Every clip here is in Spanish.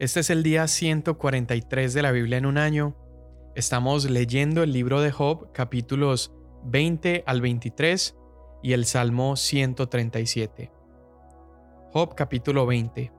Este es el día 143 de la Biblia en un año. Estamos leyendo el libro de Job, capítulos 20 al 23 y el Salmo 137. Job capítulo 20.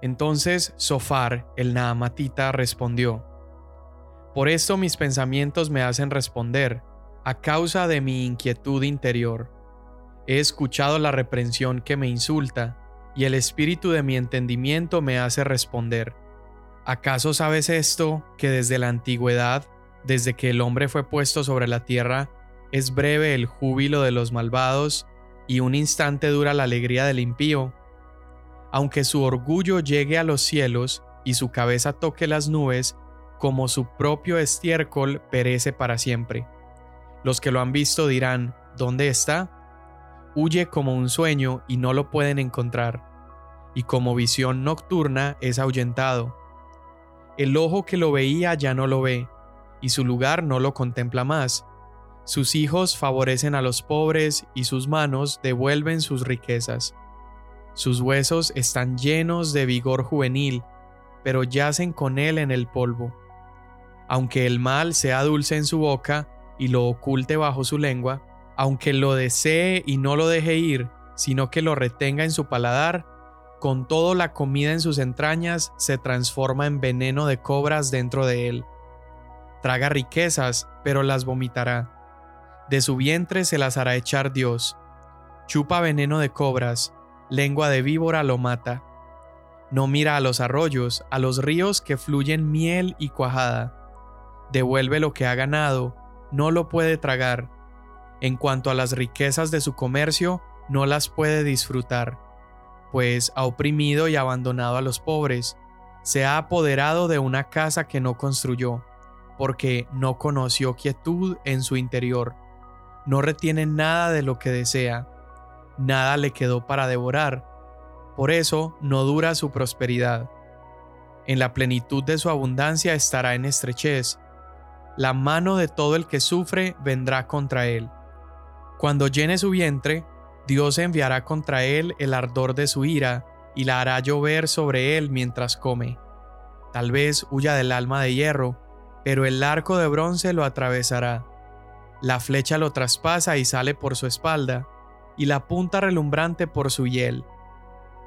Entonces Sofar, el Naamatita, respondió, Por esto mis pensamientos me hacen responder, a causa de mi inquietud interior. He escuchado la reprensión que me insulta, y el espíritu de mi entendimiento me hace responder. ¿Acaso sabes esto, que desde la antigüedad, desde que el hombre fue puesto sobre la tierra, es breve el júbilo de los malvados, y un instante dura la alegría del impío? Aunque su orgullo llegue a los cielos, y su cabeza toque las nubes, como su propio estiércol perece para siempre. Los que lo han visto dirán, ¿dónde está? Huye como un sueño y no lo pueden encontrar, y como visión nocturna es ahuyentado. El ojo que lo veía ya no lo ve, y su lugar no lo contempla más. Sus hijos favorecen a los pobres y sus manos devuelven sus riquezas. Sus huesos están llenos de vigor juvenil, pero yacen con él en el polvo. Aunque el mal sea dulce en su boca y lo oculte bajo su lengua, aunque lo desee y no lo deje ir, sino que lo retenga en su paladar, con todo la comida en sus entrañas se transforma en veneno de cobras dentro de él. Traga riquezas, pero las vomitará. De su vientre se las hará echar Dios. Chupa veneno de cobras, lengua de víbora lo mata. No mira a los arroyos, a los ríos que fluyen miel y cuajada. Devuelve lo que ha ganado, no lo puede tragar en cuanto a las riquezas de su comercio, no las puede disfrutar, pues ha oprimido y abandonado a los pobres, se ha apoderado de una casa que no construyó, porque no conoció quietud en su interior, no retiene nada de lo que desea, nada le quedó para devorar, por eso no dura su prosperidad. En la plenitud de su abundancia estará en estrechez, la mano de todo el que sufre vendrá contra él cuando llene su vientre, Dios enviará contra él el ardor de su ira y la hará llover sobre él mientras come. Tal vez huya del alma de hierro, pero el arco de bronce lo atravesará. La flecha lo traspasa y sale por su espalda, y la punta relumbrante por su hiel.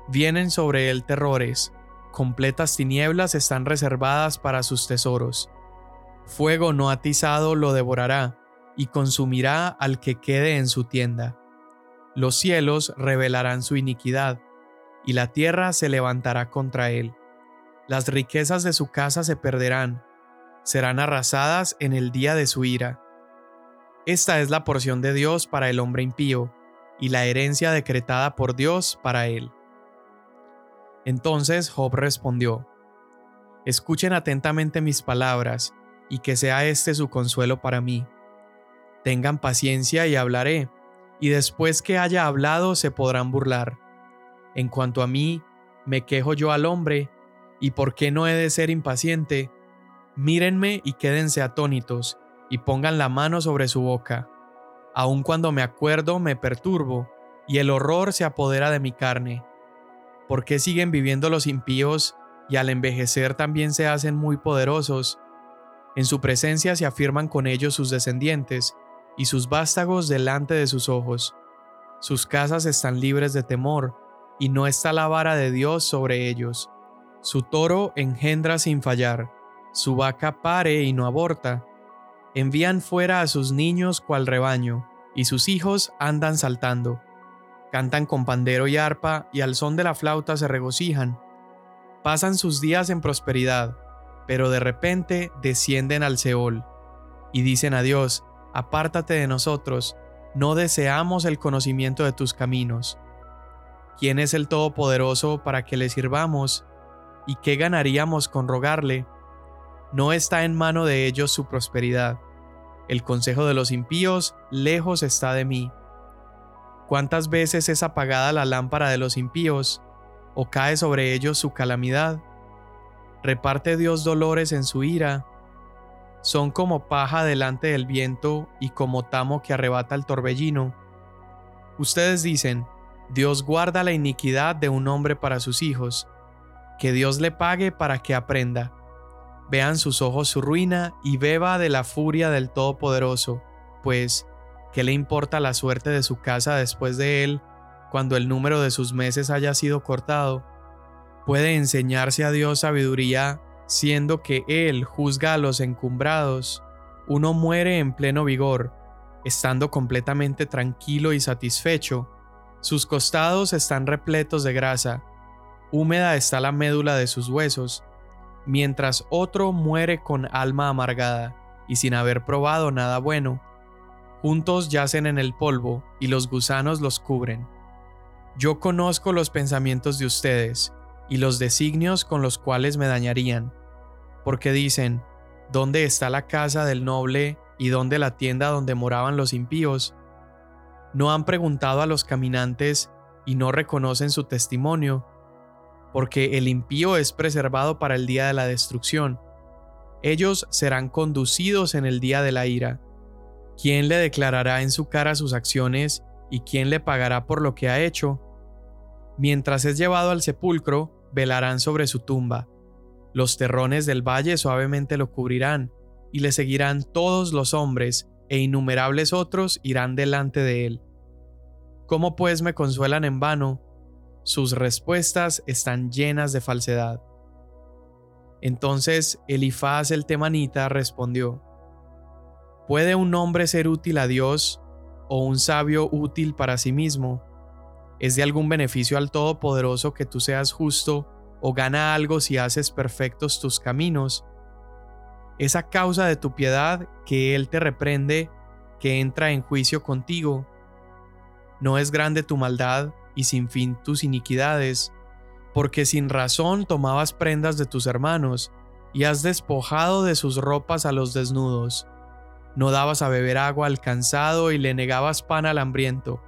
Vienen sobre él terrores, completas tinieblas están reservadas para sus tesoros. Fuego no atizado lo devorará, y consumirá al que quede en su tienda. Los cielos revelarán su iniquidad, y la tierra se levantará contra él. Las riquezas de su casa se perderán, serán arrasadas en el día de su ira. Esta es la porción de Dios para el hombre impío, y la herencia decretada por Dios para él. Entonces Job respondió, Escuchen atentamente mis palabras, y que sea este su consuelo para mí Tengan paciencia y hablaré, y después que haya hablado se podrán burlar. En cuanto a mí, me quejo yo al hombre, y por qué no he de ser impaciente. Mírenme y quédense atónitos, y pongan la mano sobre su boca. Aun cuando me acuerdo me perturbo, y el horror se apodera de mi carne. ¿Por qué siguen viviendo los impíos y al envejecer también se hacen muy poderosos? En su presencia se afirman con ellos sus descendientes, y sus vástagos delante de sus ojos. Sus casas están libres de temor, y no está la vara de Dios sobre ellos. Su toro engendra sin fallar, su vaca pare y no aborta. Envían fuera a sus niños cual rebaño, y sus hijos andan saltando. Cantan con pandero y arpa, y al son de la flauta se regocijan. Pasan sus días en prosperidad, pero de repente descienden al Seol, y dicen a Dios, apártate de nosotros, no deseamos el conocimiento de tus caminos. ¿Quién es el Todopoderoso para que le sirvamos? ¿Y qué ganaríamos con rogarle? No está en mano de ellos su prosperidad. El consejo de los impíos lejos está de mí. ¿Cuántas veces es apagada la lámpara de los impíos, o cae sobre ellos su calamidad? Reparte Dios dolores en su ira, son como paja delante del viento y como tamo que arrebata el torbellino. Ustedes dicen, Dios guarda la iniquidad de un hombre para sus hijos, Que Dios le pague para que aprenda. Vean sus ojos su ruina y beba de la furia del Todopoderoso, pues, ¿qué le importa la suerte de su casa después de él, cuando el número de sus meses haya sido cortado? Puede enseñarse a Dios sabiduría, siendo que Él juzga a los encumbrados. Uno muere en pleno vigor, estando completamente tranquilo y satisfecho. Sus costados están repletos de grasa, húmeda está la médula de sus huesos, mientras otro muere con alma amargada y sin haber probado nada bueno. Juntos yacen en el polvo y los gusanos los cubren. Yo conozco los pensamientos de ustedes y los designios con los cuales me dañarían, porque dicen, ¿dónde está la casa del noble y dónde la tienda donde moraban los impíos? No han preguntado a los caminantes y no reconocen su testimonio, porque el impío es preservado para el día de la destrucción. Ellos serán conducidos en el día de la ira. ¿Quién le declarará en su cara sus acciones y quién le pagará por lo que ha hecho? Mientras es llevado al sepulcro, velarán sobre su tumba. Los terrones del valle suavemente lo cubrirán, y le seguirán todos los hombres, e innumerables otros irán delante de él. ¿Cómo pues me consuelan en vano? Sus respuestas están llenas de falsedad. Entonces Elifaz el temanita respondió, ¿Puede un hombre ser útil a Dios o un sabio útil para sí mismo? ¿Es de algún beneficio al Todopoderoso que tú seas justo o gana algo si haces perfectos tus caminos? Es a causa de tu piedad que Él te reprende, que entra en juicio contigo. No es grande tu maldad y sin fin tus iniquidades, porque sin razón tomabas prendas de tus hermanos, y has despojado de sus ropas a los desnudos. No dabas a beber agua al cansado y le negabas pan al hambriento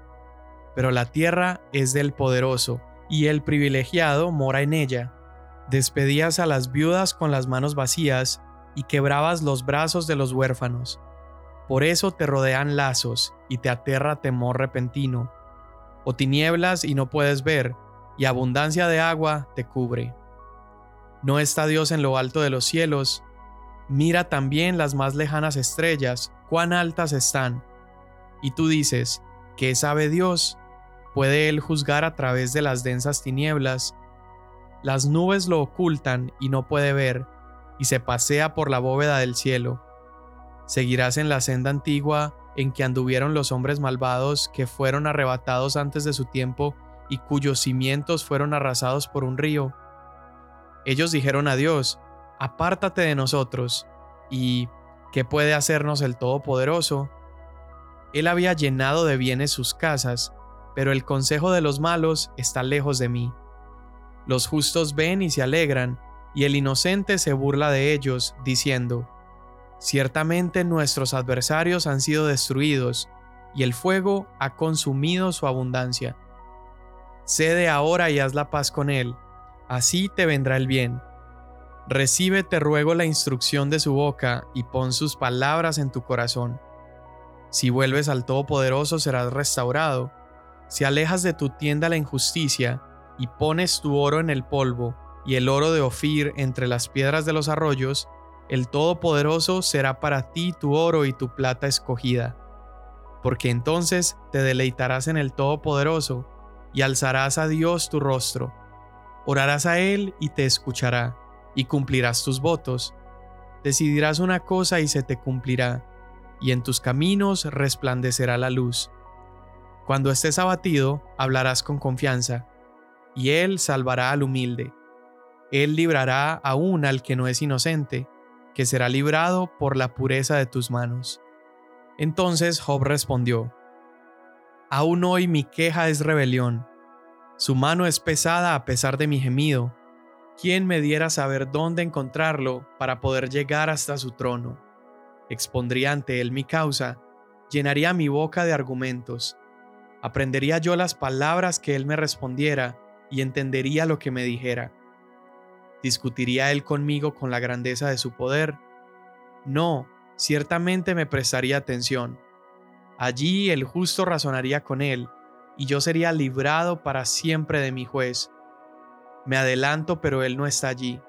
pero la tierra es del poderoso, y el privilegiado mora en ella. Despedías a las viudas con las manos vacías, y quebrabas los brazos de los huérfanos. Por eso te rodean lazos, y te aterra temor repentino. O tinieblas y no puedes ver, y abundancia de agua te cubre. ¿No está Dios en lo alto de los cielos? Mira también las más lejanas estrellas, cuán altas están. Y tú dices, ¿qué sabe Dios? Puede él juzgar a través de las densas tinieblas. Las nubes lo ocultan y no puede ver, y se pasea por la bóveda del cielo. Seguirás en la senda antigua en que anduvieron los hombres malvados que fueron arrebatados antes de su tiempo y cuyos cimientos fueron arrasados por un río. Ellos dijeron a Dios, apártate de nosotros, y ¿qué puede hacernos el Todopoderoso? Él había llenado de bienes sus casas, pero el consejo de los malos está lejos de mí. Los justos ven y se alegran, y el inocente se burla de ellos, diciendo, Ciertamente nuestros adversarios han sido destruidos, y el fuego ha consumido su abundancia. Cede ahora y haz la paz con él, así te vendrá el bien. Recibe, te ruego, la instrucción de su boca, y pon sus palabras en tu corazón. Si vuelves al Todopoderoso serás restaurado, si alejas de tu tienda la injusticia y pones tu oro en el polvo y el oro de Ofir entre las piedras de los arroyos, el Todopoderoso será para ti tu oro y tu plata escogida. Porque entonces te deleitarás en el Todopoderoso y alzarás a Dios tu rostro. Orarás a Él y te escuchará, y cumplirás tus votos. Decidirás una cosa y se te cumplirá, y en tus caminos resplandecerá la luz. Cuando estés abatido, hablarás con confianza, y Él salvará al humilde. Él librará aún al que no es inocente, que será librado por la pureza de tus manos. Entonces Job respondió, Aún hoy mi queja es rebelión, su mano es pesada a pesar de mi gemido. ¿Quién me diera saber dónde encontrarlo para poder llegar hasta su trono? Expondría ante él mi causa, llenaría mi boca de argumentos aprendería yo las palabras que él me respondiera y entendería lo que me dijera. ¿Discutiría él conmigo con la grandeza de su poder? No, ciertamente me prestaría atención. Allí el justo razonaría con él, y yo sería librado para siempre de mi juez. Me adelanto, pero Él no está allí.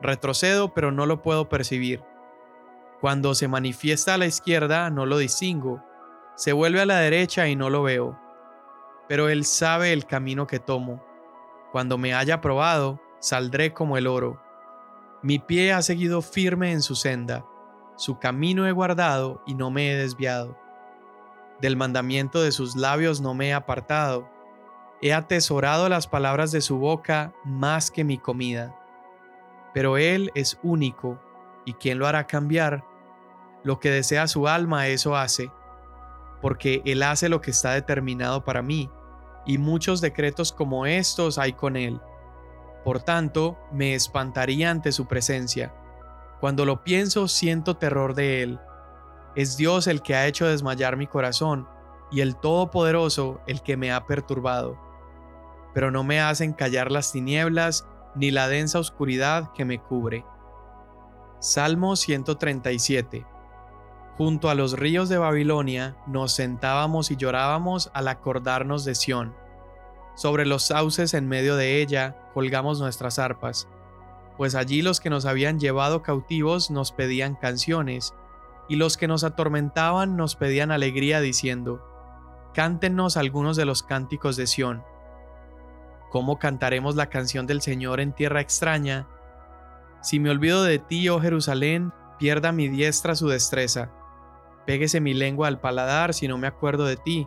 Retrocedo, pero no lo puedo percibir. Cuando se manifiesta a la izquierda, no lo distingo. Se vuelve a la derecha y no lo veo. Pero Él sabe el camino que tomo. Cuando me haya probado, saldré como el oro. Mi pie ha seguido firme en su senda. Su camino he guardado y no me he desviado. Del mandamiento de sus labios no me he apartado. He atesorado las palabras de su boca más que mi comida. Pero Él es único, ¿y quién lo hará cambiar? Lo que desea su alma, eso hace, porque Él hace lo que está determinado para mí, y muchos decretos como estos hay con Él. Por tanto, me espantaría ante su presencia. Cuando lo pienso, siento terror de Él es Dios el que ha hecho desmayar mi corazón y el Todopoderoso el que me ha perturbado. Pero no me hacen callar las tinieblas ni la densa oscuridad que me cubre. Salmo 137 Junto a los ríos de Babilonia nos sentábamos y llorábamos al acordarnos de Sión. Sobre los sauces en medio de ella colgamos nuestras arpas, pues allí los que nos habían llevado cautivos nos pedían canciones y los que nos atormentaban nos pedían alegría diciendo, Cántenos algunos de los cánticos de Sión. ¿Cómo cantaremos la canción del Señor en tierra extraña? Si me olvido de ti, oh Jerusalén, pierda mi diestra su destreza. Péguese mi lengua al paladar si no me acuerdo de ti,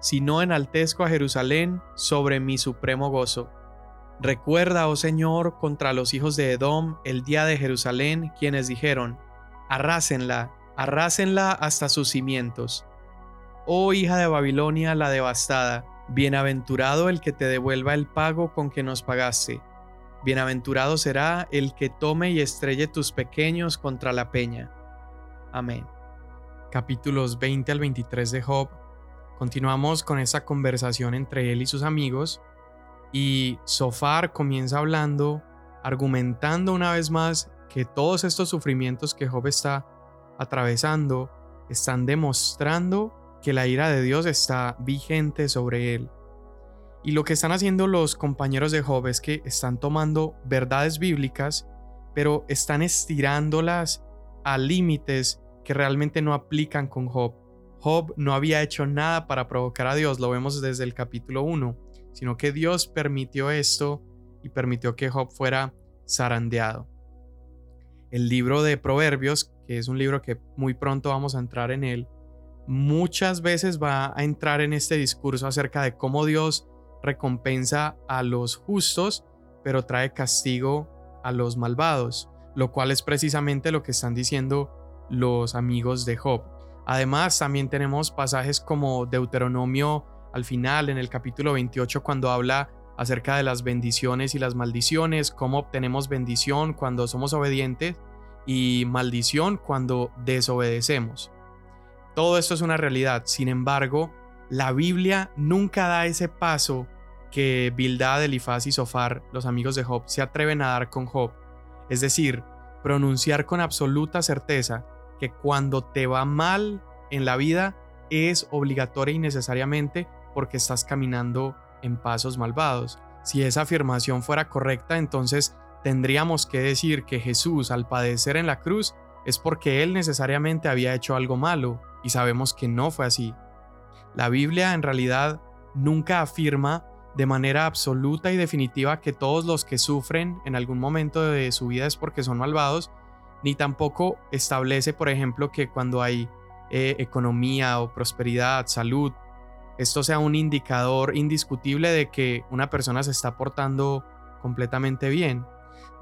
si no enaltezco a Jerusalén sobre mi supremo gozo. Recuerda, oh Señor, contra los hijos de Edom el día de Jerusalén, quienes dijeron, Arrásenla, arrásenla hasta sus cimientos. Oh hija de Babilonia la devastada, bienaventurado el que te devuelva el pago con que nos pagaste. Bienaventurado será el que tome y estrelle tus pequeños contra la peña. Amén. Capítulos 20 al 23 de Job. Continuamos con esa conversación entre él y sus amigos y Sofar comienza hablando, argumentando una vez más que todos estos sufrimientos que Job está atravesando están demostrando que la ira de Dios está vigente sobre él. Y lo que están haciendo los compañeros de Job es que están tomando verdades bíblicas, pero están estirándolas a límites que realmente no aplican con Job. Job no había hecho nada para provocar a Dios, lo vemos desde el capítulo 1, sino que Dios permitió esto y permitió que Job fuera zarandeado. El libro de Proverbios que es un libro que muy pronto vamos a entrar en él, muchas veces va a entrar en este discurso acerca de cómo Dios recompensa a los justos, pero trae castigo a los malvados, lo cual es precisamente lo que están diciendo los amigos de Job. Además, también tenemos pasajes como Deuteronomio al final, en el capítulo 28, cuando habla acerca de las bendiciones y las maldiciones, cómo obtenemos bendición cuando somos obedientes y maldición cuando desobedecemos. Todo esto es una realidad, sin embargo, la Biblia nunca da ese paso que Bildad, Elifaz y Sofar, los amigos de Job, se atreven a dar con Job. Es decir, pronunciar con absoluta certeza que cuando te va mal en la vida es obligatoria y necesariamente porque estás caminando en pasos malvados. Si esa afirmación fuera correcta, entonces tendríamos que decir que Jesús al padecer en la cruz es porque Él necesariamente había hecho algo malo, y sabemos que no fue así. La Biblia en realidad nunca afirma de manera absoluta y definitiva que todos los que sufren en algún momento de su vida es porque son malvados, ni tampoco establece, por ejemplo, que cuando hay eh, economía o prosperidad, salud, esto sea un indicador indiscutible de que una persona se está portando completamente bien.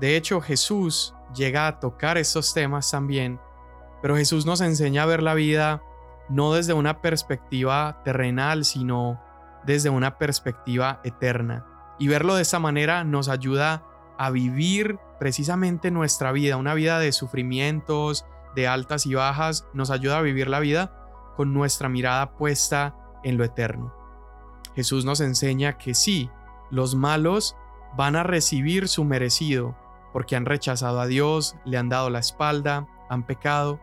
De hecho, Jesús llega a tocar estos temas también, pero Jesús nos enseña a ver la vida no desde una perspectiva terrenal, sino desde una perspectiva eterna. Y verlo de esa manera nos ayuda a vivir precisamente nuestra vida, una vida de sufrimientos, de altas y bajas, nos ayuda a vivir la vida con nuestra mirada puesta en lo eterno. Jesús nos enseña que sí, los malos van a recibir su merecido, porque han rechazado a Dios, le han dado la espalda, han pecado.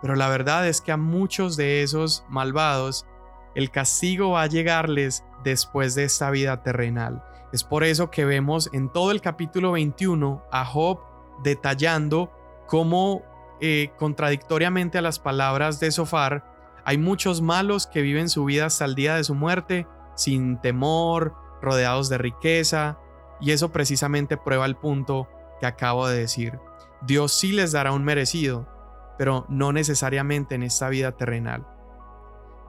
Pero la verdad es que a muchos de esos malvados el castigo va a llegarles después de esta vida terrenal. Es por eso que vemos en todo el capítulo 21 a Job detallando cómo, eh, contradictoriamente a las palabras de Sofar, hay muchos malos que viven su vida hasta el día de su muerte sin temor, rodeados de riqueza, y eso precisamente prueba el punto que acabo de decir. Dios sí les dará un merecido, pero no necesariamente en esta vida terrenal.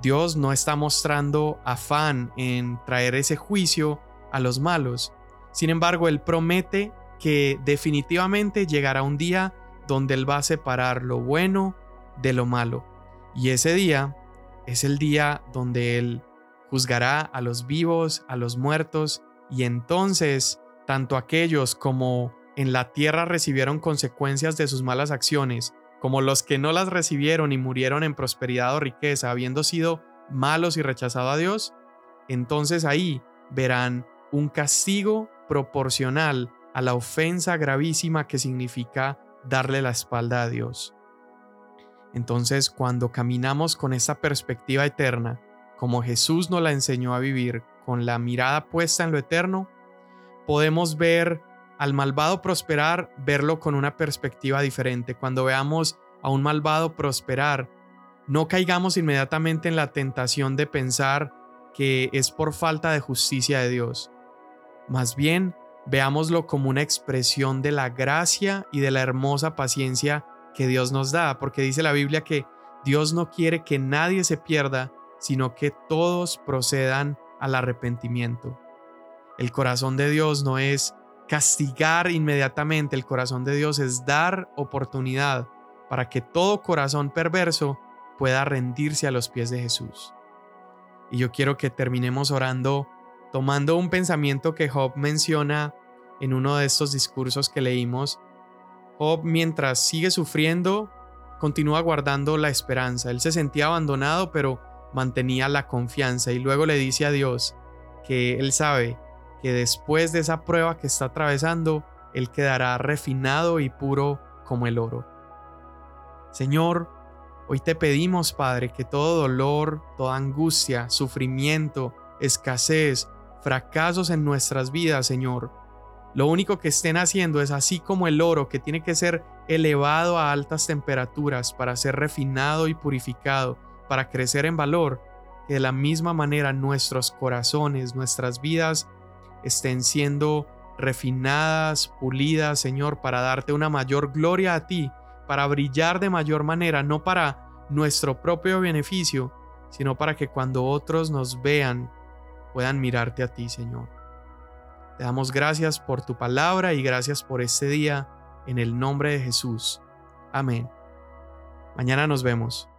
Dios no está mostrando afán en traer ese juicio a los malos. Sin embargo, Él promete que definitivamente llegará un día donde Él va a separar lo bueno de lo malo. Y ese día es el día donde Él juzgará a los vivos, a los muertos, y entonces tanto aquellos como en la tierra recibieron consecuencias de sus malas acciones, como los que no las recibieron y murieron en prosperidad o riqueza, habiendo sido malos y rechazado a Dios, entonces ahí verán un castigo proporcional a la ofensa gravísima que significa darle la espalda a Dios. Entonces, cuando caminamos con esta perspectiva eterna, como Jesús nos la enseñó a vivir, con la mirada puesta en lo eterno, podemos ver al malvado prosperar, verlo con una perspectiva diferente. Cuando veamos a un malvado prosperar, no caigamos inmediatamente en la tentación de pensar que es por falta de justicia de Dios. Más bien, veámoslo como una expresión de la gracia y de la hermosa paciencia que Dios nos da, porque dice la Biblia que Dios no quiere que nadie se pierda, sino que todos procedan al arrepentimiento. El corazón de Dios no es castigar inmediatamente, el corazón de Dios es dar oportunidad para que todo corazón perverso pueda rendirse a los pies de Jesús. Y yo quiero que terminemos orando tomando un pensamiento que Job menciona en uno de estos discursos que leímos. Job, mientras sigue sufriendo, continúa guardando la esperanza. Él se sentía abandonado, pero mantenía la confianza y luego le dice a Dios que él sabe que después de esa prueba que está atravesando, él quedará refinado y puro como el oro. Señor, hoy te pedimos, Padre, que todo dolor, toda angustia, sufrimiento, escasez, fracasos en nuestras vidas, Señor, lo único que estén haciendo es así como el oro que tiene que ser elevado a altas temperaturas para ser refinado y purificado, para crecer en valor, que de la misma manera nuestros corazones, nuestras vidas estén siendo refinadas, pulidas, Señor, para darte una mayor gloria a ti, para brillar de mayor manera, no para nuestro propio beneficio, sino para que cuando otros nos vean, puedan mirarte a ti, Señor. Te damos gracias por tu palabra y gracias por este día, en el nombre de Jesús. Amén. Mañana nos vemos.